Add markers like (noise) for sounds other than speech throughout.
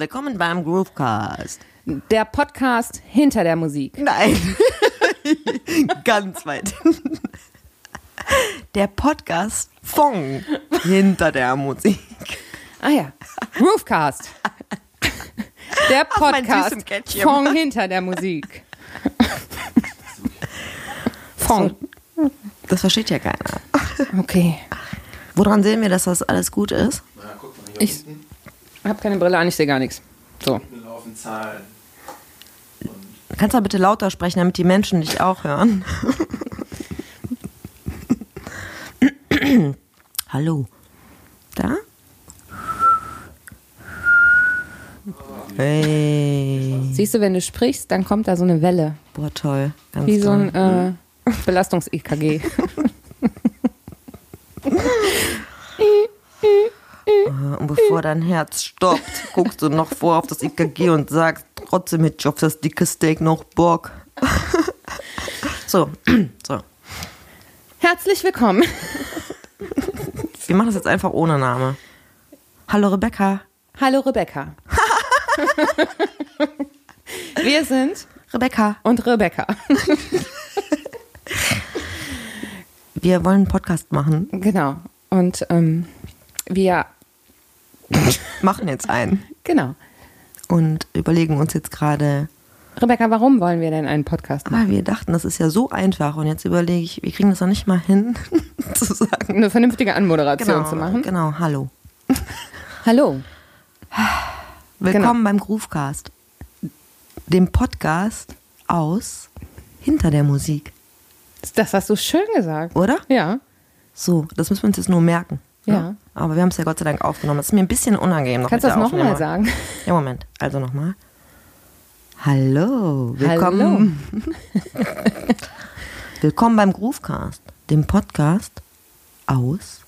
willkommen beim Groovecast. Der Podcast hinter der Musik. Nein, (laughs) ganz weit hinten. Der Podcast von hinter der Musik. Ah ja, Groovecast. Der Podcast von hinter der Musik. Von. Das versteht ja keiner. Okay. Woran sehen wir, dass das alles gut ist? Na, guck mal, hier Ich unten habe keine Brille an, ich sehe gar nichts. So. laufen Zahlen. Kannst du bitte lauter sprechen, damit die Menschen dich auch hören? (laughs) Hallo. Da? Hey. Siehst du, wenn du sprichst, dann kommt da so eine Welle. Boah, toll. Ganz Wie so ein äh, Belastungs-EKG. (laughs) (laughs) Und bevor dein Herz stoppt, (laughs) guckst du noch vor auf das EKG und sagst, trotzdem hätte ich auf das dicke Steak noch Bock. (laughs) so, (clears throat) so. Herzlich willkommen. Wir machen das jetzt einfach ohne Name. Hallo Rebecca. Hallo Rebecca. (laughs) Wir sind Rebecca. und Rebecca. Wir wollen einen Podcast machen. Genau. Und ähm, wir, Machen jetzt einen. genau. Und überlegen uns jetzt gerade, Rebecca, warum wollen wir denn einen Podcast machen? weil wir dachten, das ist ja so einfach. Und jetzt überlege ich, wir kriegen das noch nicht mal hin, (laughs) zu sagen. Eine vernünftige Anmoderation zu machen. Genau, hallo. Hallo. Willkommen beim Groovecast. Dem Podcast aus hinter der Musik. Das hast du schön gesagt. Oder? Ja. So, das müssen wir uns jetzt nur merken. Ne? Ja. Aber wir haben es ja Gott sei Dank aufgenommen. Das ist mir ein bisschen unangenehm. Noch Kannst du das nochmal sagen? Ja, Moment. Also nochmal. Hallo. Willkommen. (laughs) Willkommen beim Groovecast, dem Podcast aus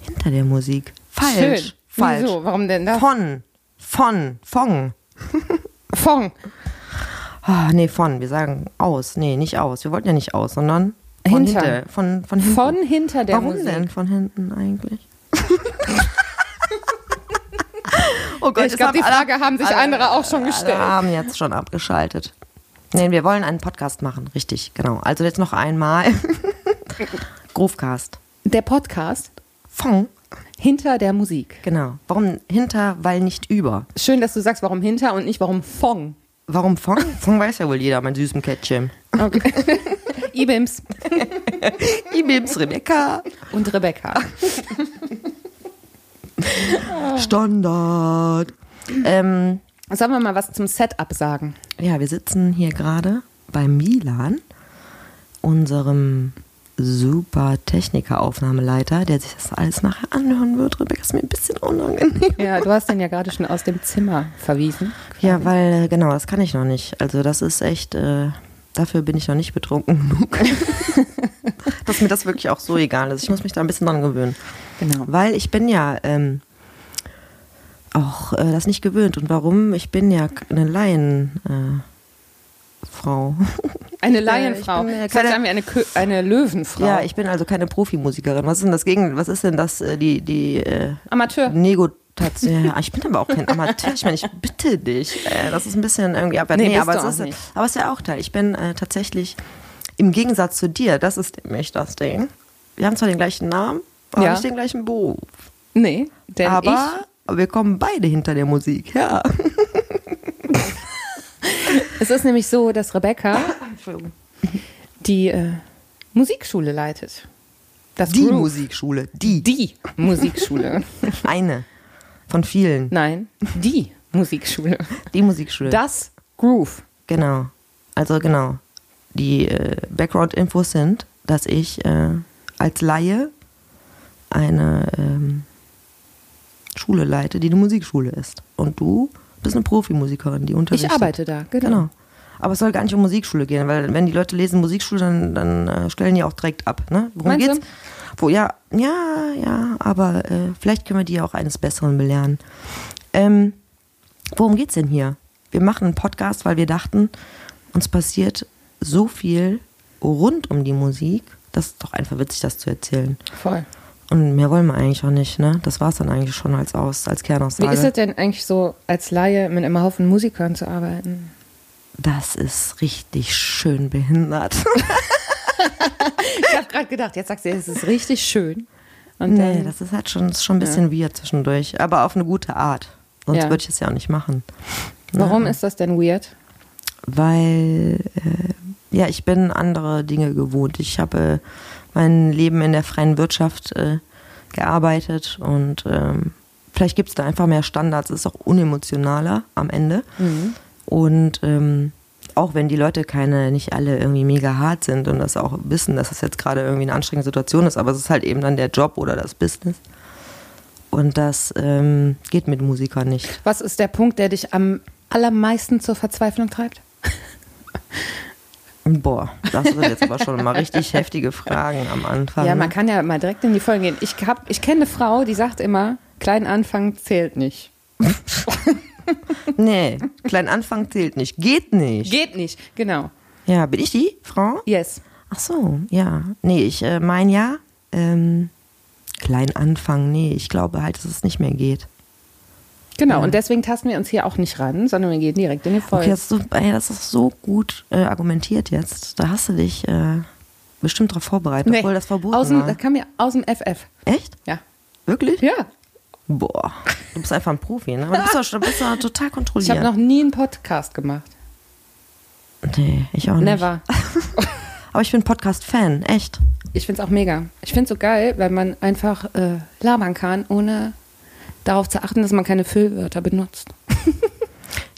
hinter der Musik. Falsch. Schön. Falsch. Wieso? Warum denn das? Von. Von. Von. Fong. Ah, nee, von. Wir sagen aus. Nee, nicht aus. Wir wollten ja nicht aus, sondern von Hinter. hinter. Von, von hinten. Von hinter der Warum Musik. denn von hinten eigentlich? (laughs) oh Gott, Ich glaube, die alle- Frage haben sich andere auch schon gestellt. Alle haben jetzt schon abgeschaltet. Nee, wir wollen einen Podcast machen, richtig, genau. Also jetzt noch einmal. (laughs) Groovecast. Der Podcast Fong, hinter der Musik. genau. Warum hinter, weil nicht über. Schön, dass du sagst, warum hinter und nicht warum Fong. Warum Fong? Fong weiß ja wohl jeder, mein süßen Kätzchen. Okay. (laughs) Ibims (laughs) Ibims, Rebecca. und Rebecca. Standard. Ähm, Sollen wir mal was zum Setup sagen? Ja, wir sitzen hier gerade bei Milan, unserem super Techniker-Aufnahmeleiter, der sich das alles nachher anhören wird. Rebecca ist mir ein bisschen unangenehm. Ja, du hast den ja gerade schon aus dem Zimmer verwiesen. Ja, weil, äh, genau, das kann ich noch nicht. Also das ist echt, äh, dafür bin ich noch nicht betrunken genug. (laughs) Dass mir das wirklich auch so egal ist. Ich muss mich da ein bisschen dran gewöhnen. Genau. Weil ich bin ja ähm, auch äh, das nicht gewöhnt. Und warum? Ich bin ja eine Laien... Äh. Eine Laienfrau. (laughs) heißt, keine- haben wir eine, Kö eine Löwenfrau. Ja, ich bin also keine Profimusikerin. Was ist denn das gegen, was ist denn das, äh, die, die äh, Amateur. Negotation? Ja, ich bin aber auch kein Amateur. Ich meine, ich bitte dich. Äh, das ist ein bisschen irgendwie abwertend. Nee, bist aber, es ist, nicht. aber es ist ja auch Teil. Ich bin äh, tatsächlich im Gegensatz zu dir, das ist nämlich das Ding. Wir haben zwar den gleichen Namen, aber Ja. nicht den gleichen Beruf. Nee, denn aber wir kommen beide hinter der Musik, ja. (laughs) Es ist nämlich so, dass Rebecca die äh, Musikschule leitet. Das Die Groove. Musikschule, die. Die Musikschule. Eine von vielen. Nein, die Musikschule. Die Musikschule. Das Groove. Genau. Also genau. Die äh, Background-Infos sind, dass ich äh, als Laie eine ähm, Schule leite, die eine Musikschule ist. Und du bist eine Profimusikerin, die Ich unterrichtet. arbeite da, genau. Genau. Aber es soll gar nicht um Musikschule gehen, weil wenn die Leute lesen Musikschule, dann, dann äh, stellen die auch direkt ab. Ne? Worum Meinst du? Wo, ja, ja, ja, aber äh, vielleicht können wir die auch eines Besseren belehren. Ähm, worum geht's denn hier? Wir machen einen Podcast, weil wir dachten, uns passiert so viel rund um die Musik. Das ist doch einfach witzig, das zu erzählen. Voll. Und mehr wollen wir eigentlich auch nicht, ne? Das war's dann eigentlich schon als Aus, als Wie Kernaussage. ist es denn eigentlich so, als Laie mit einem Haufen Musikern zu arbeiten? Das ist richtig schön behindert. (laughs) (laughs) Ich habe gerade gedacht, jetzt sagst du, es ist richtig schön. Und nee, dann, das ist halt schon, ist schon ein bisschen weird zwischendurch. Aber auf eine gute Art. Sonst Ja. würde ich es ja auch nicht machen. warum Ja. ist das denn weird? Weil, äh, ja, ich bin andere Dinge gewohnt. Ich habe äh, mein Leben in der freien Wirtschaft äh, gearbeitet und ähm, vielleicht gibt es da einfach mehr Standards. Es ist auch unemotionaler am Ende. Und ähm, auch wenn die Leute keine, nicht alle irgendwie mega hart sind und das auch wissen, dass das jetzt gerade irgendwie eine anstrengende Situation ist, aber es ist halt eben dann der Job oder das Business. Und das ähm, geht mit Musikern nicht. Was ist der Punkt, der dich am allermeisten zur Verzweiflung treibt? Boah, das sind jetzt aber schon mal richtig heftige Fragen am Anfang. Ja, ne? man kann ja mal direkt in die Folge gehen. Ich, hab, ich kenne eine Frau, die sagt immer, klein Anfang zählt nicht. (laughs) (laughs) Nee, klein Anfang zählt nicht. Geht nicht. Geht nicht, genau. Ja, bin ich die Frau? Yes. Ach so, ja. Nee, ich äh, mein ja. Ähm, klein Anfang, nee, ich glaube halt, dass es nicht mehr geht. Genau, Ja. und deswegen tasten wir uns hier auch nicht ran, sondern wir gehen direkt in die Folge. Okay, das, ist so, ey, das ist so gut äh, argumentiert jetzt. Da hast du dich äh, bestimmt drauf vorbereitet, obwohl das verboten aus dem, war. Das kam ja aus dem FF. Echt? Ja. Wirklich? Ja. Boah, du bist einfach ein Profi, ne? Aber du bist doch, du bist doch total Ich kontrolliert. habe noch nie einen Podcast gemacht. nee, ich auch nicht. Never. (laughs) Aber ich bin Podcast-Fan, echt. Ich finde es auch mega. Ich finde es so geil, weil man einfach äh, labern kann, ohne darauf zu achten, dass man keine Füllwörter benutzt. (laughs)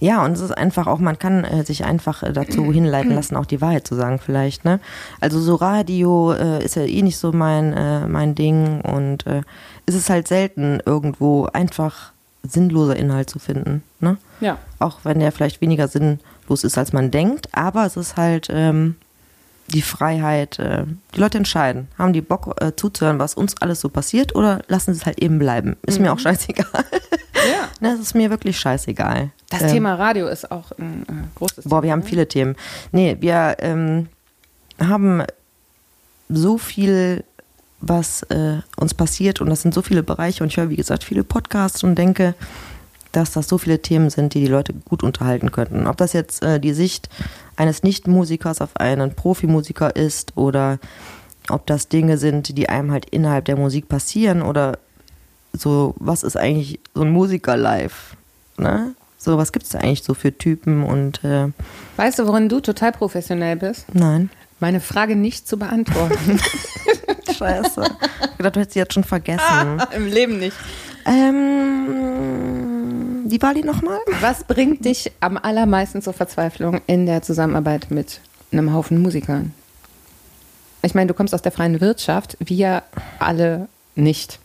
Ja, und es ist einfach auch, man kann äh, sich einfach äh, dazu (clears throat) hinleiten lassen, auch die Wahrheit zu sagen vielleicht, ne? Also so Radio äh, ist ja eh nicht so mein, äh, mein Ding und äh, es ist halt selten irgendwo einfach sinnloser Inhalt zu finden, ne? Ja. Auch wenn der vielleicht weniger sinnlos ist, als man denkt, aber es ist halt ähm, die Freiheit, äh, die Leute entscheiden, haben die Bock äh, zuzuhören, was uns alles so passiert oder lassen sie es halt eben bleiben. Ist mir auch scheißegal. (laughs) Ja. ne, es ist mir wirklich scheißegal. Das Ähm, Thema Radio ist auch ein äh, großes Boah, wir haben viele Themen. Nee, wir ähm, haben so viel, was äh, uns passiert und das sind so viele Bereiche und ich höre, wie gesagt, viele Podcasts und denke, dass das so viele Themen sind, die die Leute gut unterhalten könnten. Ob das jetzt äh, die Sicht eines Nicht-Musikers auf einen Profimusiker ist oder ob das Dinge sind, die einem halt innerhalb der Musik passieren oder so, was ist eigentlich so ein Musiker live? Ne? So, was gibt es da eigentlich so für Typen und äh, Weißt du, worin du total professionell bist? nein. Meine Frage nicht zu beantworten. (laughs) Scheiße. Ich dachte, du hättest sie jetzt schon vergessen. Im Leben nicht. ähm, die nochmal? Was bringt dich am allermeisten zur Verzweiflung in der Zusammenarbeit mit einem Haufen Musikern? Ich meine, du kommst aus der freien Wirtschaft, wir alle nicht.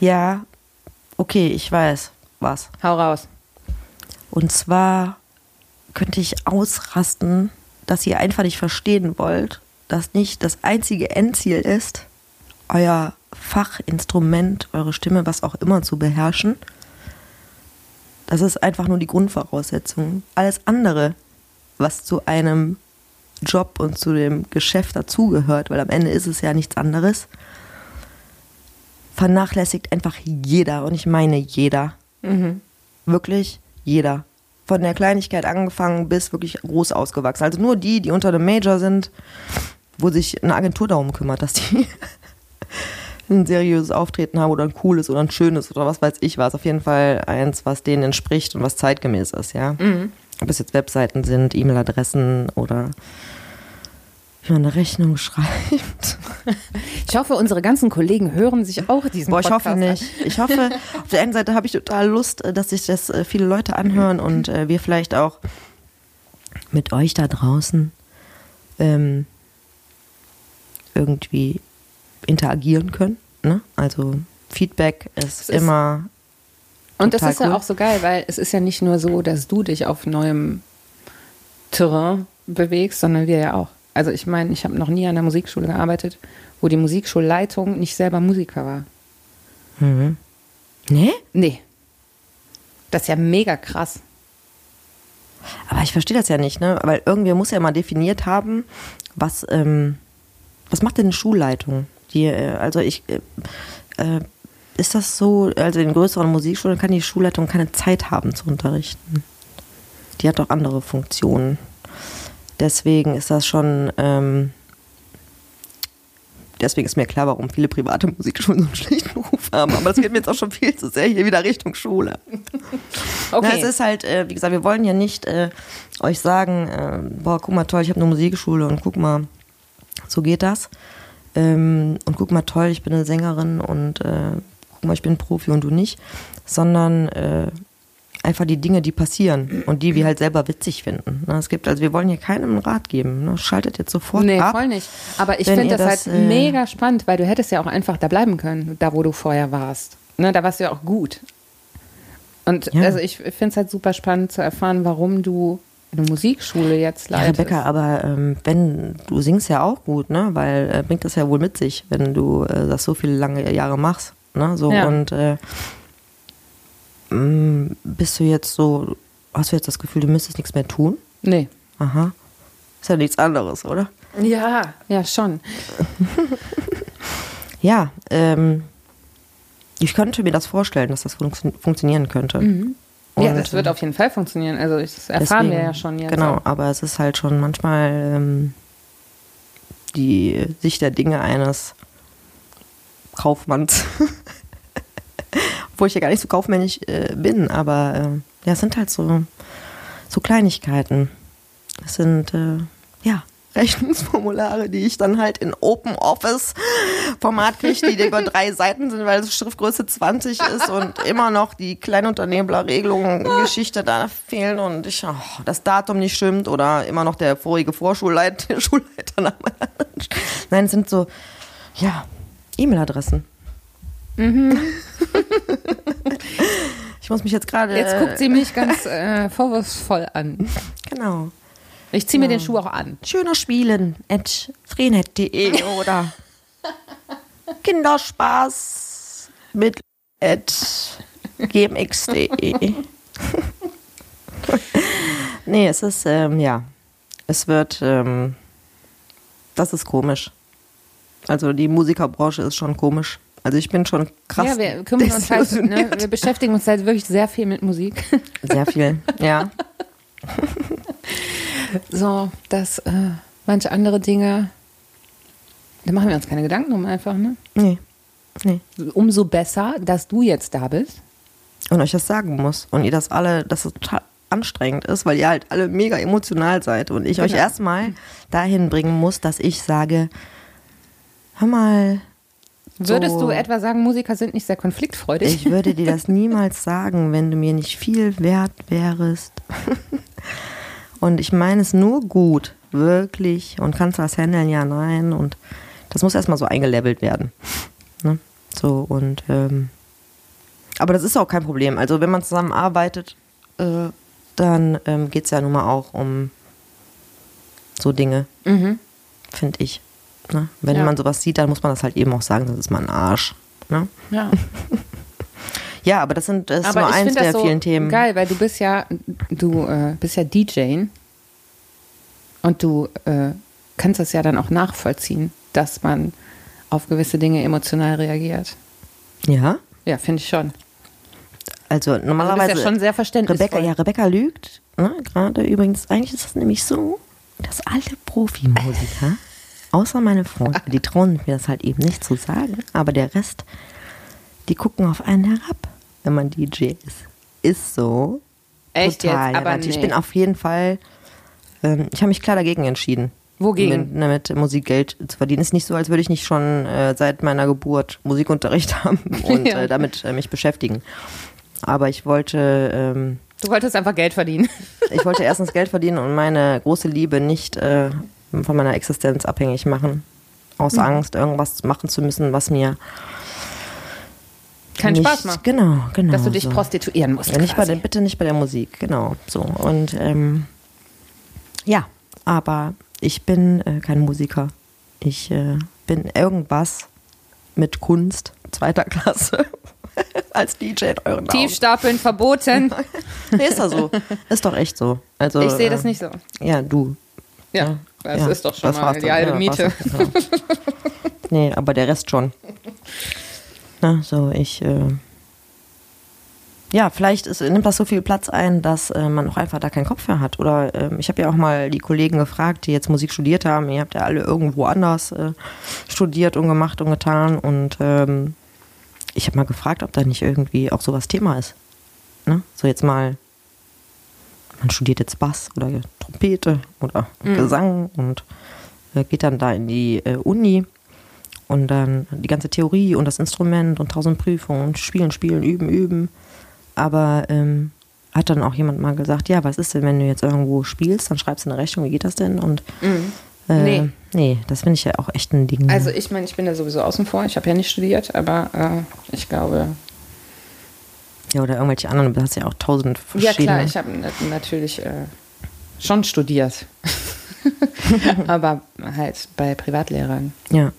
Ja, okay, ich weiß was. Hau raus. Und zwar könnte ich ausrasten, dass ihr einfach nicht verstehen wollt, dass nicht das einzige Endziel ist, euer Fachinstrument, eure Stimme, was auch immer zu beherrschen. Das ist einfach nur die Grundvoraussetzung. Alles andere, was zu einem Job und zu dem Geschäft dazugehört, weil am Ende ist es ja nichts anderes, vernachlässigt einfach jeder. Und ich meine jeder. Wirklich jeder. Von der Kleinigkeit angefangen bis wirklich groß ausgewachsen. Also nur die, die unter dem Major sind, wo sich eine Agentur darum kümmert, dass die (laughs) ein seriöses Auftreten haben oder ein cooles oder ein schönes oder was weiß ich was. Auf jeden Fall eins, was denen entspricht und was zeitgemäß ist, ja. Ob es jetzt Webseiten sind, E-Mail-Adressen oder wie man eine Rechnung schreibt. (laughs) Ich hoffe, unsere ganzen Kollegen hören sich auch diesen Boah, ich Podcast hoffe nicht. Ich hoffe, (laughs) auf der einen Seite habe ich total Lust, äh, dass sich das äh, viele Leute anhören und äh, wir vielleicht auch mit euch da draußen ähm, irgendwie interagieren können. Ne? Also Feedback ist, ist- immer Und das ist ja cool. auch so geil, weil es ist ja nicht nur so, dass du dich auf neuem Terrain bewegst, sondern wir ja auch. Also ich meine, ich habe noch nie an der Musikschule gearbeitet, wo die Musikschulleitung nicht selber Musiker war. Mhm. Nee? Nee. Das ist ja mega krass. Aber ich verstehe das ja nicht, ne? Weil irgendwer muss ja mal definiert haben, was, ähm, was macht denn eine Schulleitung? Die, äh, also ich, äh, äh, ist das so, also in größeren Musikschulen kann die Schulleitung keine Zeit haben zu unterrichten. Die hat doch andere Funktionen. Deswegen ist das schon, ähm, deswegen ist mir klar, warum viele private Musikschulen so einen schlechten Ruf haben. Aber das geht mir jetzt auch schon viel zu sehr hier wieder Richtung Schule. Okay. Na, es ist halt, äh, wie gesagt, wir wollen ja nicht äh, euch sagen, äh, boah, guck mal toll, ich habe eine Musikschule und guck mal, so geht das. Ähm, und guck mal toll, ich bin eine Sängerin und äh, guck mal, ich bin Profi und du nicht. Sondern äh, einfach die Dinge, die passieren und die wir halt selber witzig finden. Ne, es gibt, also wir wollen hier keinem einen Rat geben. Ne? Schaltet jetzt sofort nee, ab. Nee, voll nicht. Aber ich finde das, das, halt äh, mega spannend, weil du hättest ja auch einfach da bleiben können, da wo du vorher warst. Ne, da warst du ja auch gut. Und ja. also ich finde es halt super spannend zu erfahren, warum du eine Musikschule jetzt leitest. Ja, Rebecca, aber ähm, wenn du singst ja auch gut, ne? Weil äh, bringt das ja wohl mit sich, wenn du äh, das so viele lange Jahre machst. Ne? So ja. und äh, Mm, bist du jetzt so, hast du jetzt das Gefühl, du müsstest nichts mehr tun? Nee. Aha. Ist ja nichts anderes, oder? Ja, ja, schon. (laughs) ja, ähm, ich könnte mir das vorstellen, dass das fun funktionieren könnte. Mhm. Ja, das wird auf jeden Fall funktionieren. Also das erfahren deswegen, wir ja schon jetzt. Genau, aber es ist halt schon manchmal ähm, die Sicht der Dinge eines Kaufmanns. (laughs) Obwohl ich ja gar nicht so kaufmännisch äh, bin, aber äh, ja, es sind halt so, so Kleinigkeiten. Es sind, äh, ja, Rechnungsformulare, die ich dann halt in Open Office Format kriege, die über drei Seiten sind, weil es Schriftgröße 20 ist und immer noch die Kleinunternehmerregelungen, Geschichte da fehlen und ich, oh, das Datum nicht stimmt oder immer noch der vorige Vorschulleiter, (laughs) Schulleiter. Nein, es sind so, ja, E-Mail-Adressen. Mhm. ich muss mich jetzt gerade. Jetzt guckt sie mich ganz äh, vorwurfsvoll an. Genau. Ich ziehe mir den Schuh auch an. Schöner Spielen at freenet.de oder (laughs) Kinderspaß mit at gmx.de. (laughs) nee, es ist, ähm, ja, es wird, ähm, das ist komisch. Also die Musikerbranche ist schon komisch. Also ich bin schon krass. Ja, wir kümmern uns halt, ne, wir beschäftigen uns halt wirklich sehr viel mit Musik. Sehr viel, ja. (laughs) so, dass äh, manche andere Dinge, da machen wir uns keine Gedanken um einfach, ne? Nee. nee. Umso besser, dass du jetzt da bist. Und euch das sagen muss. Und ihr das alle, dass es total anstrengend ist, weil ihr halt alle mega emotional seid. Und ich genau. euch erstmal dahin bringen muss, dass ich sage, hör mal, Würdest so, du etwa sagen, Musiker sind nicht sehr konfliktfreudig? Ich würde dir das (laughs) niemals sagen, wenn du mir nicht viel wert wärst. Und ich meine es nur gut, wirklich. Und kannst du das handeln? Ja, nein. Und das muss erstmal so eingelevelt werden. Ne? So, und ähm, aber das ist auch kein Problem. Also wenn man zusammenarbeitet, äh, dann ähm, geht es ja nun mal auch um so Dinge, mhm. finde ich. Ne? Wenn ja. man sowas sieht, dann muss man das halt eben auch sagen, das ist mal ein Arsch. Ne? Ja. (laughs) ja, aber das sind das ist nur eins der so vielen Themen. Geil, weil du bist ja, du äh, bist ja DJ und du äh, kannst das ja dann auch nachvollziehen, dass man auf gewisse Dinge emotional reagiert. Ja? Ja, finde ich schon. Also normalerweise. Also ja schon sehr verständnisvoll. Rebecca, ja, Rebecca lügt. Ne? Gerade übrigens, eigentlich ist das nämlich so, dass alle Profimusiker Außer meine Freunde, die trauen mir das halt eben nicht zu sagen, aber der Rest, die gucken auf einen herab, wenn man DJ ist. Ist so. Echt Total, jetzt? Aber nee. Ich bin auf jeden Fall, ähm, ich habe mich klar dagegen entschieden. Wogegen? Mit, mit Musik Geld zu verdienen. Ist nicht so, als würde ich nicht schon äh, seit meiner Geburt Musikunterricht (laughs) haben und ja. äh, damit äh, mich beschäftigen. Aber ich wollte. Ähm, du wolltest einfach Geld verdienen. (laughs) ich wollte erstens Geld verdienen und meine große Liebe nicht äh, von meiner Existenz abhängig machen. Aus mhm. Angst, irgendwas machen zu müssen, was mir keinen Spaß macht. Genau, genau. Dass du dich so. prostituieren musst. Ja, nicht bei der, bitte nicht bei der Musik, genau. So. Und ähm, Ja, aber ich bin äh, kein Musiker. Ich äh, bin irgendwas mit Kunst zweiter (laughs) Klasse (laughs) als DJ in euren Tiefstapeln verboten. (laughs) nee, ist doch so. Ist doch echt so. Also, ich sehe das äh, nicht so. Ja, du. Ja, ja das ja, ist doch schon mal die halbe ja, Miete. Genau. nee, aber der Rest schon. Na, so, ich. Äh, ja, vielleicht ist, nimmt das so viel Platz ein, dass äh, man auch einfach da keinen Kopf mehr hat. Oder äh, ich habe ja auch mal die Kollegen gefragt, die jetzt Musik studiert haben. Ihr habt ja alle irgendwo anders äh, studiert und gemacht und getan. Und ähm, ich habe mal gefragt, ob da nicht irgendwie auch sowas Thema ist. Ne? So jetzt mal, man studiert jetzt Bass oder Trompete oder mhm. Gesang und äh, geht dann da in die äh, Uni und dann die ganze Theorie und das Instrument und tausend Prüfungen und spielen, spielen, üben, üben. Aber ähm, hat dann auch jemand mal gesagt, ja, was ist denn, wenn du jetzt irgendwo spielst, dann schreibst du eine Rechnung, wie geht das denn? Und mhm. äh, nee. nee, das finde ich ja auch echt ein Ding. Also ich meine, ich bin da sowieso außen vor, ich habe ja nicht studiert, aber äh, ich glaube. Ja, oder irgendwelche anderen, du hast ja auch tausend verschiedene. Ja klar, ich habe natürlich äh, schon studiert. (laughs) aber halt bei Privatlehrern. Ja.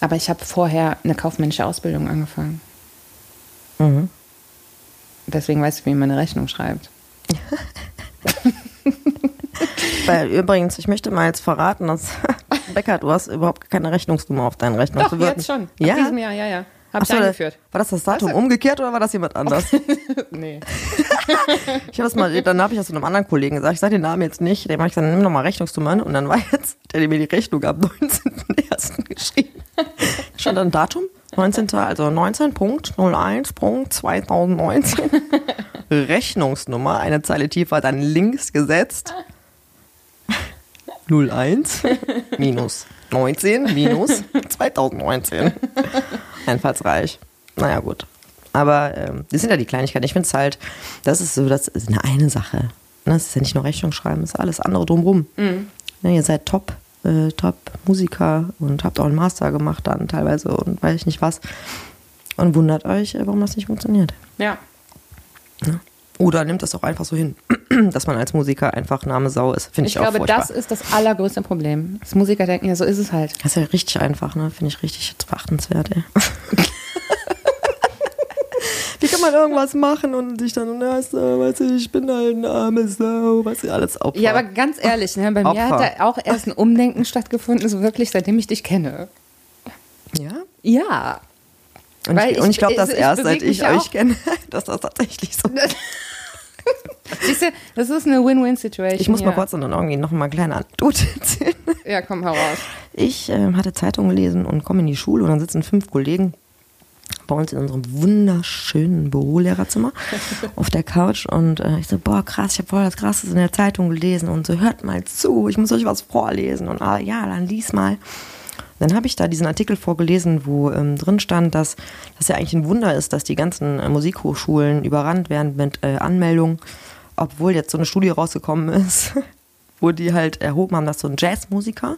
Aber ich habe vorher eine kaufmännische Ausbildung angefangen. Mhm. Deswegen weiß ich, wie man eine Rechnung schreibt. (laughs) Weil übrigens, ich möchte mal jetzt verraten, dass (laughs) Becker, du hast überhaupt keine Rechnungsnummer auf deinen Rechnung. Doch, jetzt schon. Ja? Ab diesem Jahr, ja, ja. Hab ich eingeführt. War das das Datum weißt umgekehrt oder war das jemand anders? (laughs) nee. (laughs) ich habe mal, dann habe ich das zu einem anderen Kollegen gesagt, ich sage den Namen jetzt nicht, dem habe ich gesagt, nimm nochmal Rechnungsnummern und dann war jetzt, der mir die Rechnung am 19.01. (laughs) geschrieben. Schon dann Datum? 19. Also 19.01.2019. Rechnungsnummer, eine Zeile tiefer, dann links gesetzt. 01 minus 19 minus 2019. Einfallsreich. Naja, gut. Aber ähm, das sind ja die Kleinigkeiten. Ich finde es halt, das ist so, das ist eine, eine Sache. Ne? Das ist ja nicht nur Rechnung schreiben, das ist alles andere drumrum. Mhm. Ja, ihr seid top äh, Top-Musiker und habt auch einen Master gemacht dann teilweise und weiß ich nicht was. Und wundert euch, äh, warum das nicht funktioniert. Ja. ja. Oder nimmt das auch einfach so hin, (clears throat) dass man als Musiker einfach Name Sau ist. Finde ich, ich auch glaube, furchtbar. das ist das allergrößte Problem. Das Musiker denken, ja, so ist es halt. Das ist ja richtig einfach, ne? Finde ich richtig verachtenswert, ey. (laughs) Wie kann man irgendwas machen und sich dann, weißt du, weißt du, ich bin halt ein armes Sau, weißt du, alles Opfer. Ja, aber ganz ehrlich, ne, bei Opfer. mir hat da auch erst ein Umdenken stattgefunden, so wirklich, seitdem ich dich kenne. Ja? Ja. Und Weil ich, ich, ich glaube, dass erst seit ich euch kenne, (laughs) dass das tatsächlich so ist. (laughs) Siehst du, das ist eine Win-Win-Situation. Ich muss ja. mal kurz dann irgendwie noch mal eine kleine Anekdote erzählen. Ja, komm, hau raus. Ich äh, hatte Zeitung gelesen und komme in die Schule und dann sitzen fünf Kollegen bei uns in unserem wunderschönen Bürolehrerzimmer (laughs) auf der Couch und äh, ich so, boah, krass, ich habe voll das Krasses in der Zeitung gelesen und so, hört mal zu, ich muss euch was vorlesen und ah, ja, dann lies mal. Dann habe ich da diesen Artikel vorgelesen, wo ähm, drin stand, dass das ja eigentlich ein Wunder ist, dass die ganzen äh, Musikhochschulen überrannt werden mit äh, Anmeldungen, obwohl jetzt so eine Studie rausgekommen (laughs) ist, wo die halt erhoben haben, dass so ein Jazzmusiker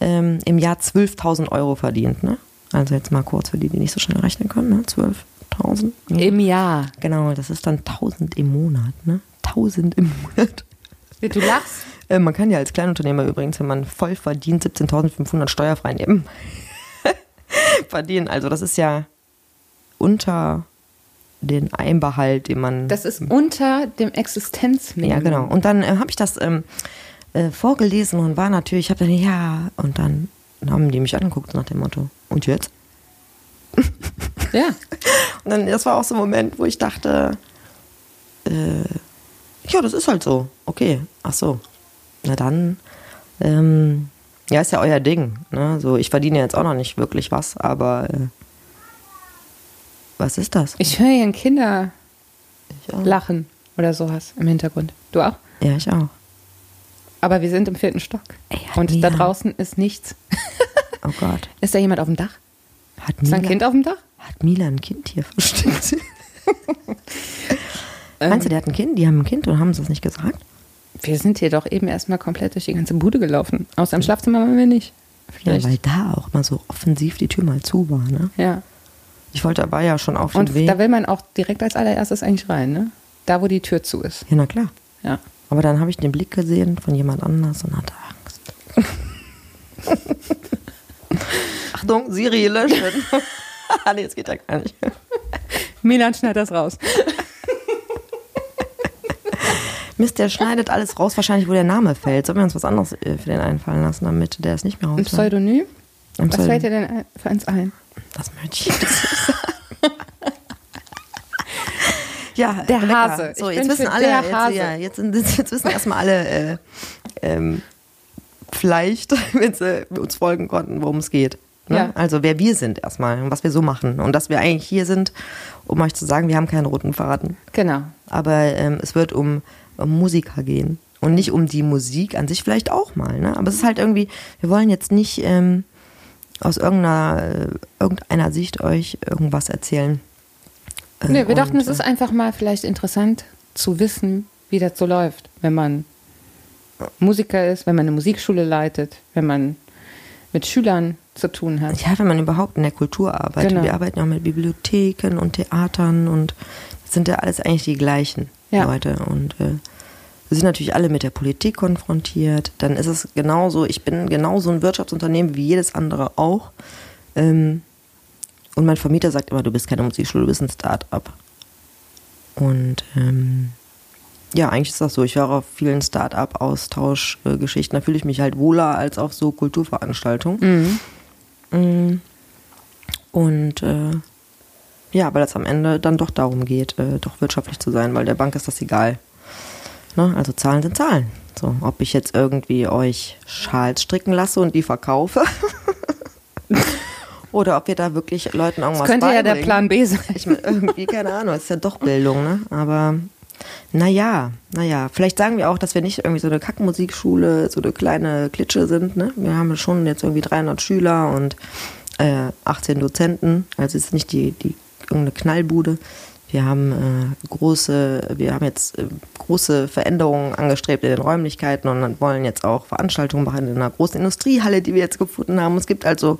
ähm, im Jahr 12.000 Euro verdient. Ne? Also jetzt mal kurz für die, die nicht so schnell rechnen können, ne? 12.000. Ja. Im Jahr. Genau, das ist dann 1000 im Monat, ne? 1000 im Monat. Du lachst. (laughs) Äh, man kann ja als Kleinunternehmer übrigens, wenn man voll verdient, 17.500 steuerfrei nehmen. verdienen. Also das ist ja unter den Einbehalt, den man. Das ist unter dem Existenzminimum. Ja, genau. Und dann äh, habe ich das ähm, äh, vorgelesen und war natürlich, ich habe dann, ja, und dann haben die mich angeguckt nach dem Motto, und jetzt? Ja. (laughs) Und dann, das war auch so ein Moment, wo ich dachte, äh, ja, das ist halt so. Okay, ach so. Na dann, ähm, ja, ist ja euer Ding. Ne? So, ich verdiene jetzt auch noch nicht wirklich was, aber äh, was ist das? Ich höre hier ein Kinder lachen oder sowas im Hintergrund. Du auch? Ja, ich auch. Aber wir sind im vierten Stock. Ey, und da draußen ist nichts. (laughs) oh Gott. Ist da jemand auf dem Dach? Hat ist Mila, ein Kind auf dem Dach? Hat Mila ein Kind hier (laughs) versteckt? (laughs) Meinst du, der hat ein Kind? Die haben ein Kind und haben sie das nicht gesagt? Wir sind hier doch eben erstmal komplett durch die ganze Bude gelaufen. Außer im Schlafzimmer waren wir nicht. Vielleicht. Ja, weil da auch mal so offensiv die Tür mal zu war, ne? Ja. Ich wollte aber ja schon auf den Und Weg. da will man auch direkt als allererstes eigentlich rein, ne? Da, wo die Tür zu ist. Ja, na klar. Ja. Aber dann habe ich den Blick gesehen von jemand anders und hatte Angst. (laughs) Achtung, Siri löschen. ah, (laughs) nee, das geht ja gar nicht. Milan schneidet das raus. Mist, der schneidet alles raus, wahrscheinlich, wo der Name fällt. Sollen wir uns was anderes äh, für den einfallen lassen, damit der es nicht mehr rausfällt? Ein Pseudonym? Ein was fällt dir denn für uns ein? Das möchte ich jetzt sagen. ja, der lecker. Hase. So, jetzt wissen alle, jetzt, ja, jetzt, jetzt, wissen erstmal alle, äh, ähm, vielleicht, (laughs) wenn sie uns folgen konnten, worum es geht. Ne? Ja. Also wer wir sind erstmal und was wir so machen. Und dass wir eigentlich hier sind, um euch zu sagen, wir haben keinen roten Faden. Genau. Aber ähm, es wird um, Musiker gehen. Und nicht um die Musik an sich vielleicht auch mal. Ne? Aber es ist halt irgendwie, wir wollen jetzt nicht ähm, aus irgendeiner, äh, irgendeiner Sicht euch irgendwas erzählen. Äh, nee, wir und, dachten, es ist einfach mal vielleicht interessant zu wissen, wie das so läuft, wenn man Musiker ist, wenn man eine Musikschule leitet, wenn man mit Schülern zu tun hat. Ja, wenn man überhaupt in der Kultur arbeitet. Genau. Wir arbeiten auch mit Bibliotheken und Theatern und das sind ja alles eigentlich die gleichen ja. Leute. Und äh, wir sind natürlich alle mit der Politik konfrontiert. Dann ist es genauso, ich bin genauso ein Wirtschaftsunternehmen wie jedes andere auch. Ähm, und mein Vermieter sagt immer, du bist keine Musikschule, du bist ein Start-up. Und ähm, ja, eigentlich ist das so. Ich höre auf vielen Start-up-Austauschgeschichten. Da fühle ich mich halt wohler als auf so Kulturveranstaltungen. Mhm. Mm. Und äh, ja, weil es am Ende dann doch darum geht, äh, doch wirtschaftlich zu sein, weil der Bank ist das egal. Ne? Also Zahlen sind Zahlen. So, ob ich jetzt irgendwie euch Schals stricken lasse und die verkaufe. (laughs) Oder ob wir da wirklich Leuten irgendwas das könnte beibringen. ja der Plan B sein. Ich meine, irgendwie, keine Ahnung, es ist ja doch Bildung, ne? Aber naja, naja, vielleicht sagen wir auch, dass wir nicht irgendwie so eine Kackmusikschule, so eine kleine Klitsche sind. Ne? Wir haben schon jetzt irgendwie 300 Schüler und äh, 18 Dozenten. Also es ist nicht die, die irgendeine Knallbude. Wir haben äh, große, wir haben jetzt äh, große Veränderungen angestrebt in den Räumlichkeiten und wollen jetzt auch Veranstaltungen machen in einer großen Industriehalle, die wir jetzt gefunden haben. Es gibt also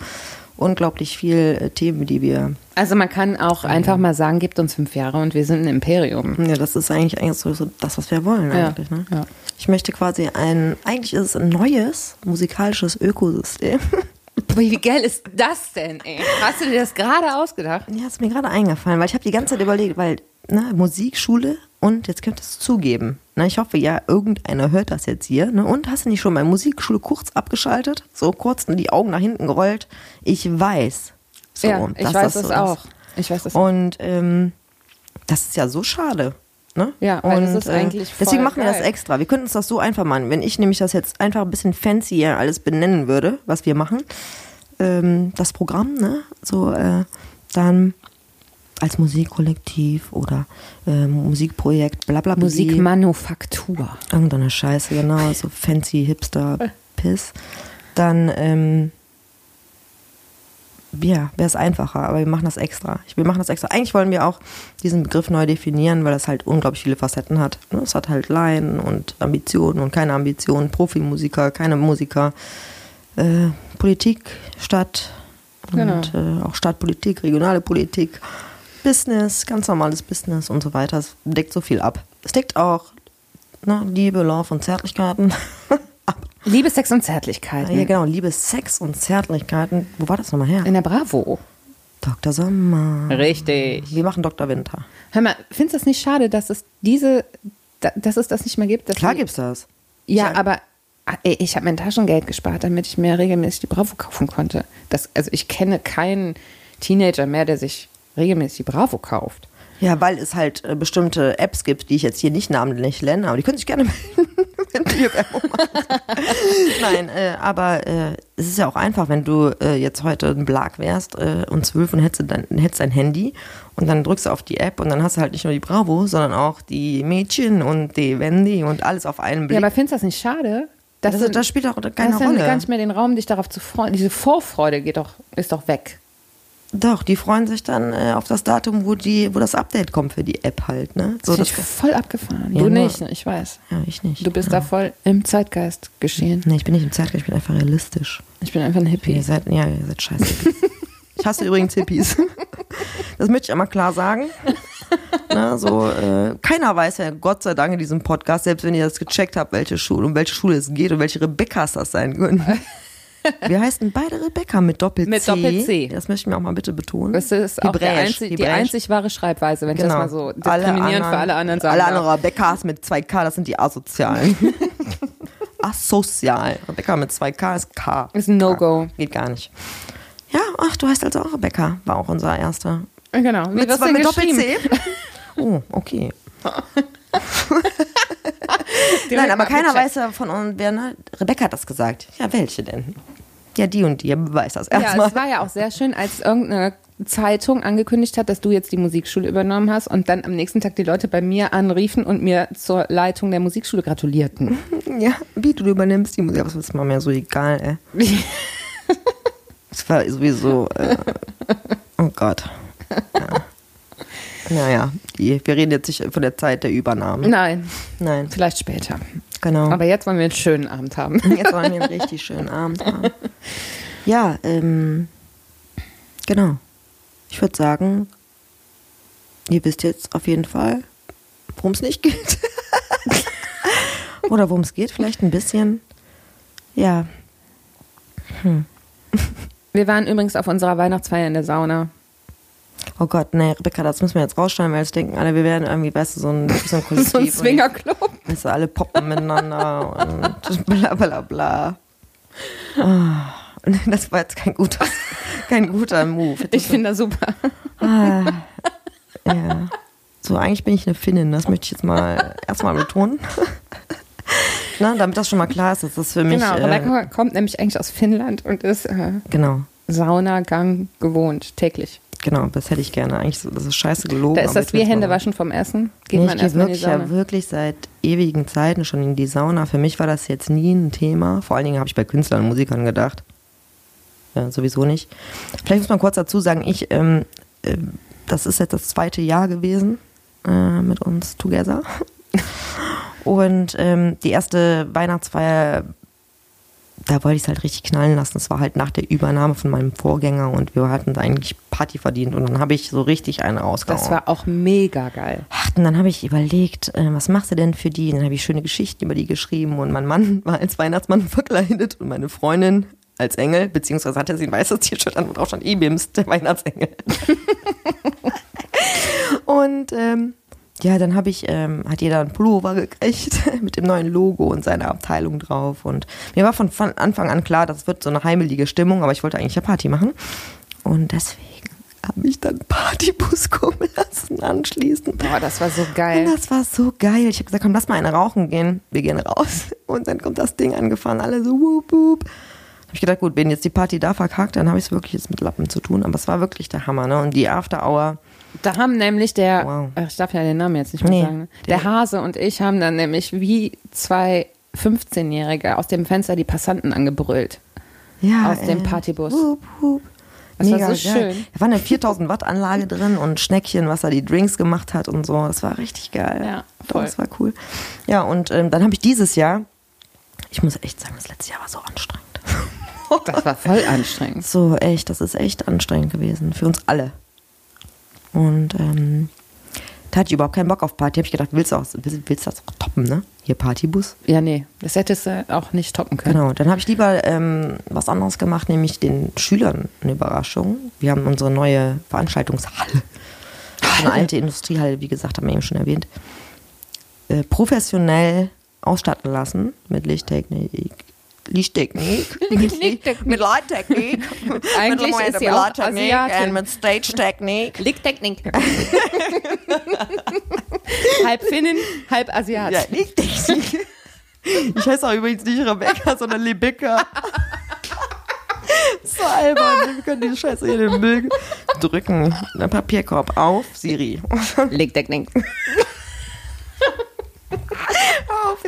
unglaublich viel äh, Themen, die wir. Also man kann auch ähm, einfach mal sagen, gibt uns fünf Jahre und wir sind ein Imperium. Ja, das ist eigentlich, eigentlich so, so das, was wir wollen eigentlich. Ja, ne? ja. Ich möchte quasi ein, eigentlich ist es ein neues musikalisches Ökosystem. (laughs) Wie geil ist das denn, ey? Hast du dir das gerade ausgedacht? Ja, ist mir gerade eingefallen, weil ich habe die ganze Zeit überlegt, weil ne, Musikschule und jetzt könntest du es zugeben. Na, ich hoffe ja, irgendeiner hört das jetzt hier. Ne? Und hast du nicht schon bei Musikschule kurz abgeschaltet? So kurz die Augen nach hinten gerollt? Ich weiß. So, ja, ich weiß das, so auch. Ich weiß das Und ähm, das ist ja so schade. Ne? Ja, und das ist äh, eigentlich Deswegen machen wir das extra. Wir könnten uns das so einfach machen. Wenn ich nämlich das jetzt einfach ein bisschen fancier alles benennen würde, was wir machen, ähm, das Programm, ne? So, äh, dann als Musikkollektiv oder äh, Musikprojekt, bla bla bla. Musikmanufaktur. Irgendeine Scheiße, genau, so fancy Hipster-Piss. Dann, ähm, ja, wäre es einfacher, aber wir machen das extra. Wir machen das extra. Eigentlich wollen wir auch diesen Begriff neu definieren, weil das halt unglaublich viele Facetten hat. Ne, es hat halt Laien und Ambitionen und keine Ambitionen, Profimusiker, keine Musiker, äh, Politik, Stadt und genau. äh, auch Stadtpolitik, regionale Politik Business, ganz normales Business und so weiter. Es deckt so viel ab. Es deckt auch ne, Liebe, Love und Zärtlichkeiten. (laughs) Liebe, Sex und Zärtlichkeiten. Ja, genau. Liebe, Sex und Zärtlichkeiten. Wo war das nochmal her? In der Bravo. Dr. Sommer. Richtig. Wir machen Dr. Winter. Hör mal, findest du das nicht schade, dass es diese, dass es das nicht mehr gibt? Klar gibt es das. Ja, aber ah, ich habe mein Taschengeld gespart, damit ich mir regelmäßig die Bravo kaufen konnte. Das, also ich kenne keinen Teenager mehr, der sich regelmäßig Bravo kauft. Ja, weil es halt äh, bestimmte Apps gibt, die ich jetzt hier nicht namentlich nenne, aber die können sich gerne melden, wenn du hier Werbung machst. Nein, äh, aber äh, es ist ja auch einfach, wenn du äh, jetzt heute ein Blag wärst äh, und zwölf und hättest dein, hättest dein Handy und dann drückst du auf die App und dann hast du halt nicht nur die Bravo, sondern auch die Mädchen und die Wendy und alles auf einen Blick. Ja, aber findest du das nicht schade? Das, das, das spielt auch keine das Rolle. gar nicht mehr den Raum, dich darauf zu freuen. Diese Vorfreude geht doch, ist doch weg. Doch, die freuen sich dann äh, auf das Datum, wo, die, wo das Update kommt für die App halt. Ne? So, das ist voll abgefahren. Ja, du nicht, ich weiß. Ja, ich nicht. Du bist ja. da voll im Zeitgeist geschehen. Nee, ich bin nicht im Zeitgeist, ich bin einfach realistisch. Ich bin einfach ein Hippie. Ihr seid, ja, ihr seid scheiße. ich hasse übrigens Hippies. Das möchte ich einmal klar sagen. Ne, so, äh, keiner weiß ja, Gott sei Dank in diesem Podcast, selbst wenn ihr das gecheckt habt, welche Schule, um welche Schule es geht und welche Rebecca's das sein können. Wir heißen beide Rebecca mit Doppel-C. Mit Doppel-C. Das möchte ich mir auch mal bitte betonen. Das ist auch die, einzig, die einzig wahre Schreibweise, wenn genau. ich das genau. mal so diskriminierend für alle anderen sagen Alle anderen Rebeccas mit 2K, das sind die Asozialen. (laughs) Asozial. Rebecca mit 2K ist K. Ist ein No-Go. Geht gar nicht. Ja, ach, du heißt also auch Rebecca. War auch unser erster. Genau. Wie mit, mit Doppel-C? oh, okay. (laughs) Nein, aber keiner weiß ja von uns, wer, ne? Rebecca hat das gesagt. Ja, welche denn? Ja, die und die, weiß das erstmal. Ja, es war ja auch sehr schön, als irgendeine Zeitung angekündigt hat, dass du jetzt die Musikschule übernommen hast und dann am nächsten Tag die Leute bei mir anriefen und mir zur Leitung der Musikschule gratulierten. (laughs) Ja, wie du übernimmst die Musik, aber das ist mir mehr so egal, ey. (laughs) das war sowieso, äh, oh Gott. Ja. Naja, die, wir reden jetzt nicht von der Zeit der Übernahme. Nein. Nein. Vielleicht später. Genau. Aber jetzt wollen wir einen schönen Abend haben. (laughs) Jetzt wollen wir einen richtig schönen Abend haben. Ja, ähm, genau. Ich würde sagen, ihr wisst jetzt auf jeden Fall, worum es nicht geht. (laughs) Oder worum es geht, vielleicht ein bisschen. Ja. Hm. Wir waren übrigens auf unserer Weihnachtsfeier in der Sauna oh Gott, nee, Rebecca, das müssen wir jetzt rausschneiden, weil jetzt denken alle, wir werden irgendwie, weißt du, so ein, so ein Kollektiv. (laughs) so ein Swingerclub. (laughs) Weißt du, alle poppen miteinander und (laughs) bla bla bla. Oh, das war jetzt kein guter, kein guter Move. Ich finde das super. Ah, ja. So, eigentlich bin ich eine Finnin, das möchte ich jetzt mal erstmal betonen. Na, damit das schon mal klar ist, dass das für mich. Genau, Rebecca äh, kommt nämlich eigentlich aus Finnland und ist äh, genau. Saunagang gewohnt, täglich. Genau, das hätte ich gerne. Eigentlich, das ist scheiße gelogen. Da ist das wie Hände waschen vom Essen. Geht nee, man ich gehe wirklich, ja wirklich seit ewigen Zeiten schon in die Sauna. Für mich war das jetzt nie ein Thema. Vor allen Dingen habe ich bei Künstlern und Musikern gedacht. Ja, sowieso nicht. Vielleicht muss man kurz dazu sagen, ich, ähm, äh, das ist jetzt das zweite Jahr gewesen äh, mit uns together. (laughs) Und ähm, die erste Weihnachtsfeier da wollte ich es halt richtig knallen lassen. Das war halt nach der Übernahme von meinem Vorgänger und wir hatten eigentlich Party verdient und dann habe ich so richtig eine rausgehauen. Das war auch mega geil. Ach, und dann habe ich überlegt, äh, was machst du denn für die? Und dann habe ich schöne Geschichten über die geschrieben und mein Mann (laughs) war als Weihnachtsmann verkleidet und meine Freundin als Engel, beziehungsweise hatte sie ein weißes T-Shirt an, wo drauf stand E-Bims, der Weihnachtsengel. (laughs) und ähm, ja, dann habe ich, ähm, hat jeder einen Pullover gekriegt (laughs) mit dem neuen Logo und seiner Abteilung drauf. Und mir war von, von Anfang an klar, das wird so eine heimelige Stimmung, aber ich wollte eigentlich eine Party machen. Und deswegen habe ich dann Partybus kommen lassen anschließend. Boah, das war so geil. Und das war so geil. Ich habe gesagt, komm, lass mal eine rauchen gehen. Wir gehen raus. (laughs) Und dann kommt das Ding angefahren, alle so wup, wup. Habe ich gedacht, gut, wenn jetzt die Party da verkackt, dann habe ich es wirklich jetzt mit Lappen zu tun. Aber es war wirklich der Hammer, ne? Und die After Hour da haben nämlich der, wow. ich darf ja den Namen jetzt nicht mehr nee, sagen, der, der Hase und ich haben dann nämlich wie zwei 15-Jährige aus dem Fenster die Passanten angebrüllt. Ja. Aus dem Partybus. Hup, hup. Das Mega war so geil. schön. Da war eine 4000 Watt Anlage drin und Schneckchen, was er die Drinks gemacht hat und so. Das war richtig geil. Ja, voll. Das war cool. Ja, und ähm, dann habe ich dieses Jahr, ich muss echt sagen, das letzte Jahr war so anstrengend. Das war voll anstrengend. (laughs) So, echt, das ist echt anstrengend gewesen. Für uns alle. Und ähm, da hatte ich überhaupt keinen Bock auf Party. Habe ich gedacht, willst du, auch, willst, willst du das auch toppen, ne? Hier Partybus? Ja, nee, das hättest du auch nicht toppen können. Genau, dann habe ich lieber ähm, was anderes gemacht, nämlich den Schülern eine Überraschung. Wir haben unsere neue Veranstaltungshalle. eine alte (laughs) Industriehalle, wie gesagt, haben wir eben schon erwähnt. Äh, professionell ausstatten lassen mit Lichttechnik, Lichttechnik. Lichttechnik. (laughs) Mit Lighttechnik. (laughs) Eigentlich mit ist sie auch und mit Stage-Technik. Lichttechnik. (laughs) halb Finnin, halb Asiat. Ja, Lichttechnik. Ich heiße auch übrigens nicht Rebecca, sondern Lebecca. so albern. Wir können diese Scheiße hier in den Müll drücken. Den Papierkorb auf, Siri. Lichttechnik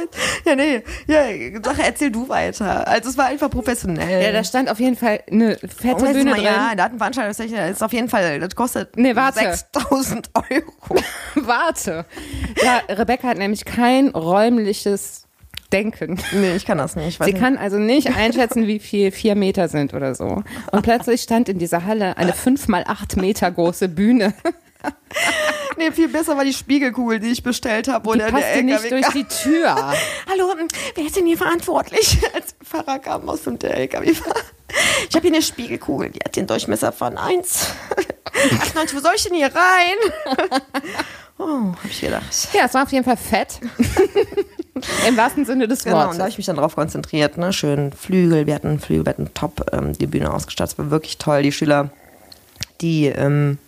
jetzt. Ja, nee. Ja, Sache, erzähl du weiter. Also es war einfach professionell. Ja, da stand auf jeden Fall eine fette oh, Bühne mal, drin. Ja, Datenveranstaltungstechnik ist auf jeden Fall, das kostet nee, warte. 6000 (laughs) Euro. warte. Ja, Rebecca hat nämlich kein räumliches denken. Nee, ich kann das nicht. Sie nicht. kann also nicht einschätzen, wie viel vier Meter sind oder so. Und plötzlich stand in dieser Halle eine fünf mal acht Meter große Bühne. (laughs) nee, viel besser war die Spiegelkugel, die ich bestellt habe, wo die der, passte der nicht durch die Tür. (laughs) Hallo, hm, wer ist denn hier verantwortlich? (laughs) Als Fahrer kam aus dem der LKW war. Ich habe hier eine Spiegelkugel, die hat den Durchmesser von 1. 98, wo soll ich denn hier rein? Oh, hab ich gedacht. Ja, es war auf jeden Fall fett. Im wahrsten Sinne des Genau, Wortes. und da habe ich mich dann drauf konzentriert. Ne? Schön Flügel, wir hatten Flügel, wir hatten top ähm, die Bühne ausgestattet. Es war wirklich toll. Die Schüler, die ähm,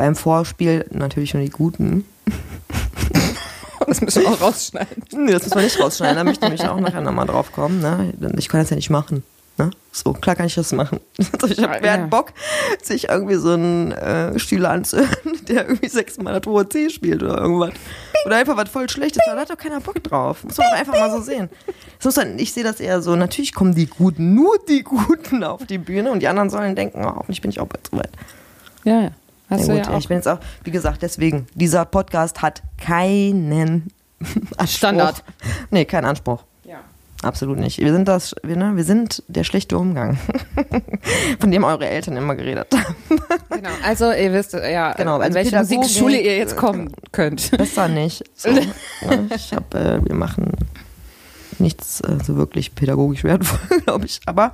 beim Vorspiel, natürlich nur die Guten. (laughs) Das müssen wir auch rausschneiden. Nee, das müssen wir nicht rausschneiden, da möchte ich nämlich auch nachher nochmal drauf kommen. Ne? Ich kann das ja nicht machen. Ne? So, klar kann ich das machen. (laughs) Also ich hab, wer Ja. hat Bock, sich irgendwie so einen äh, Stühler anzuhören, (laughs) der irgendwie sechsmal das hohe C spielt oder irgendwas. Oder einfach was voll Schlechtes. Da hat doch keiner Bock drauf. Muss man doch einfach mal so sehen. Das dann, ich sehe das eher so, natürlich kommen die Guten, nur die Guten auf die Bühne und die anderen sollen denken, oh, hoffentlich bin ich auch bald so weit. Ja, ja. Hast du gut, ja ich bin jetzt auch, wie gesagt, deswegen, dieser Podcast hat keinen (laughs) Anspruch. Standard. Nee, keinen Anspruch. ja. Absolut nicht. Wir sind das, wir, ne, wir sind der schlechte Umgang, (laughs) von dem eure Eltern immer geredet haben. Genau. Also ihr wisst ja, Genau, an also welche Pädagogik- Musikschule ihr jetzt kommen könnt. Besser nicht. So, (laughs) ne? Ich habe, äh, wir machen nichts äh, so wirklich pädagogisch wertvoll, (laughs) glaube ich. Aber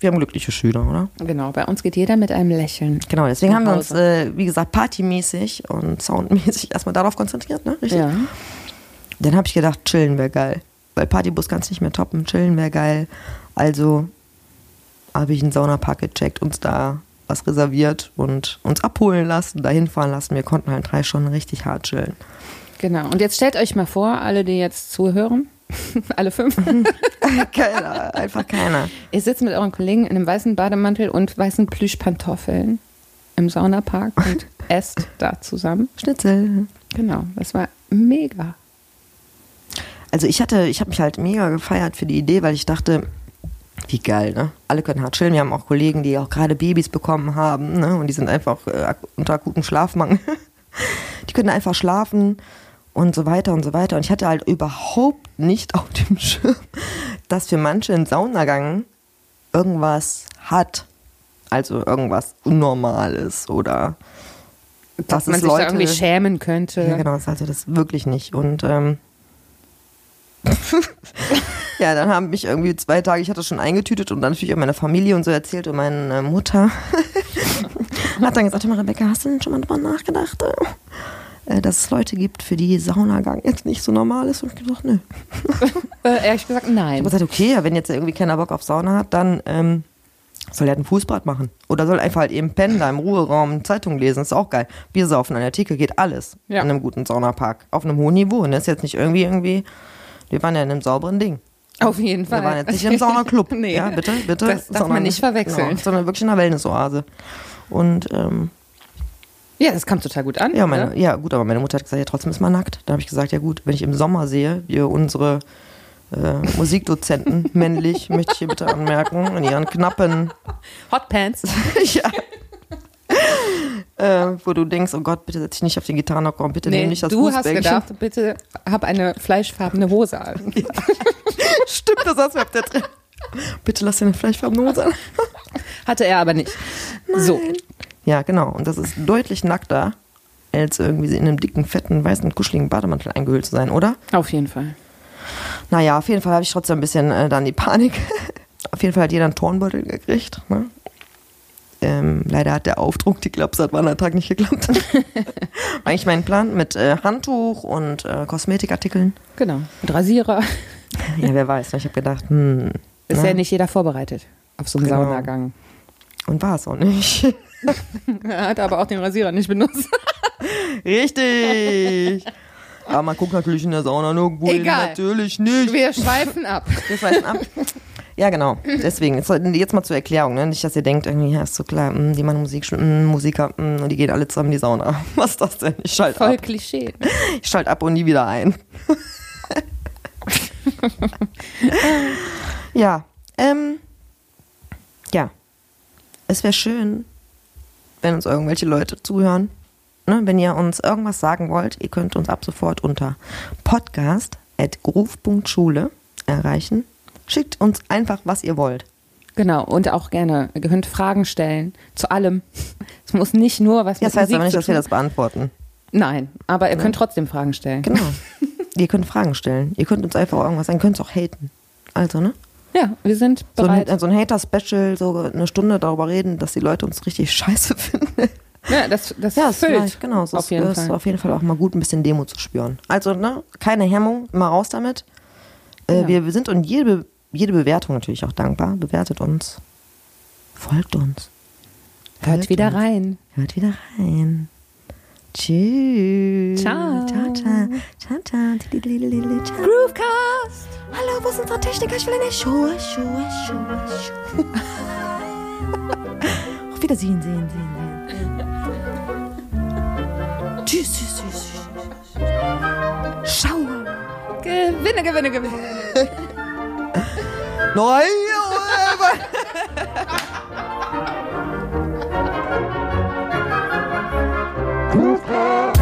wir haben glückliche Schüler, oder? Genau, bei uns geht jeder mit einem Lächeln. Genau, deswegen haben wir uns, äh, wie gesagt, partymäßig und soundmäßig (laughs) erstmal darauf konzentriert, ne? Richtig? Ja. Dann habe ich gedacht, chillen wäre geil. Weil Partybus kannst nicht mehr toppen, chillen wäre geil. Also habe ich einen Saunapark gecheckt, uns da was reserviert und uns abholen lassen, dahin fahren lassen. Wir konnten halt drei Stunden richtig hart chillen. Genau. Und jetzt stellt euch mal vor, alle, die jetzt zuhören, (laughs) alle fünf, (laughs) keiner, einfach keiner. ihr sitzt mit euren Kollegen in einem weißen Bademantel und weißen Plüschpantoffeln im Saunapark und (laughs) esst da zusammen. Schnitzel. Genau, das war mega. Also ich hatte, ich habe mich halt mega gefeiert für die Idee, weil ich dachte, wie geil, ne? Alle können hart chillen. Wir haben auch Kollegen, die auch gerade Babys bekommen haben, ne? Und die sind einfach äh, unter akutem Schlafmangel. Die können einfach schlafen und so weiter und so weiter. Und ich hatte halt überhaupt nicht auf dem (laughs) Schirm, dass für manche ein Saunagang irgendwas hat. Also irgendwas Unnormales oder Dass dass man sich da Leute- irgendwie schämen könnte. ja, genau, das also das wirklich nicht. Und ähm, (laughs) ja, dann haben mich irgendwie zwei Tage, ich hatte schon eingetütet und dann natürlich auch meine Familie und so erzählt und meine äh, Mutter (laughs) hat dann gesagt, "Hör mal, Rebecca, hast du denn schon mal drüber nachgedacht, äh, dass es Leute gibt, für die Saunagang jetzt nicht so normal ist? Und ich gesagt, nö. (laughs) Äh, ehrlich gesagt, Ich nein. habe gesagt, okay, wenn jetzt irgendwie keiner Bock auf Sauna hat, dann ähm, soll er halt ein Fußbad machen. Oder soll einfach halt eben pennen, da im Ruheraum Zeitung lesen, ist auch geil. Bier saufen an der Theke geht alles Ja. in einem guten Saunapark. Auf einem hohen Niveau. Und das ist jetzt nicht irgendwie, irgendwie, wir waren ja in einem sauberen Ding. Auf jeden Fall. Wir waren jetzt nicht im Saunaclub. (laughs) nee. Ja, bitte, bitte. Das darf man nicht verwechseln. Genau, sondern wirklich in einer Wellnessoase. Und ähm, Ja, das kam total gut an. ja, meine, oder? ja, gut, aber meine Mutter hat gesagt, ja, trotzdem ist man nackt. Da habe ich gesagt, ja gut, wenn ich im Sommer sehe, wie unsere äh, Musikdozenten, (laughs) männlich, möchte ich hier bitte anmerken, in ihren knappen, (laughs) Hotpants. (laughs) ja. Äh, wo du denkst, oh Gott, bitte setz dich nicht auf den Gitarrenhocker und bitte nimm Nee, nicht das du hast gedacht, bitte hab eine fleischfarbene Hose an. Stimmt, das hast du auf der Tre- Bitte lass dir eine fleischfarbene Hose an. Hatte er aber nicht. So. Ja, genau. Und das ist deutlich nackter, als irgendwie in einem dicken, fetten, weißen, kuscheligen Bademantel eingehüllt zu sein, oder? Auf jeden Fall. Naja, auf jeden Fall habe ich trotzdem ein bisschen äh, dann die Panik. (laughs) auf jeden Fall hat jeder einen Turnbeutel gekriegt. Ne? Ähm, leider hat der Aufdruck, die Klappe hat Wandertag nicht geklappt. (laughs) Eigentlich mein Plan mit äh, Handtuch und äh, Kosmetikartikeln. Genau. Mit Rasierer. (laughs) Ja, wer weiß. ne? Ich habe gedacht, hm. Ist ne? ja nicht jeder vorbereitet auf so einen Genau. Saunagang. Und war es auch nicht. (laughs) Er hat aber auch den Rasierer nicht benutzt. (laughs) Richtig. Aber man guckt natürlich in der Sauna nirgendwo. Egal. Natürlich nicht. Wir schweifen ab. (laughs) Wir schweifen ab. Ja, genau. Deswegen, jetzt, jetzt mal zur Erklärung, ne? Nicht, dass ihr denkt, irgendwie, ja, ist so klar, mh, die machen Musik, mh, Musiker, mh, und die gehen alle zusammen in die Sauna. Was ist das denn? Ich schalte Voll ab. Klischee. Ich schalte ab und nie wieder ein. ja, ähm, ja. Es wäre schön, wenn uns irgendwelche Leute zuhören. Ne? Wenn ihr uns irgendwas sagen wollt, ihr könnt uns ab sofort unter podcast.groove.schule erreichen. Schickt uns einfach, was ihr wollt. Genau. Und auch gerne, ihr könnt Fragen stellen. Zu allem. Es muss nicht nur was Ja, das heißt Musik aber nicht, dass wir das beantworten. Nein, aber ihr ja. könnt trotzdem Fragen stellen. Genau. (laughs) ihr könnt Fragen stellen. Ihr könnt uns einfach irgendwas sagen, könnt es auch haten. Also, ne? Ja, wir sind bereit. So ein, so ein Hater-Special, so eine Stunde darüber reden, dass die Leute uns richtig (laughs) scheiße finden. Ja, das, das ja, füllt. Genau, es auf ist, jeden ist Fall. auf jeden Fall auch mal gut, ein bisschen Demo zu spüren. Also, ne, keine Hemmung, immer raus damit. Äh, ja. wir, wir sind und jede, jede Bewertung natürlich auch dankbar. Bewertet uns. Folgt uns. Hört, Hört wieder uns. rein. Hört wieder rein. Tschüss. Ciao. Ciao, ciao. Ciao, ciao. ciao. Groovecast. Hallo, wo ist unser Techniker? Ich will eine Schuhe, Schuhe, Schuhe, Schuhe. Auf Wiedersehen, sehen, sehen, sehen. Tschüss, tschüss, tschüss. Schau. Gewinne, gewinne, gewinne. Nein. (laughs) Who's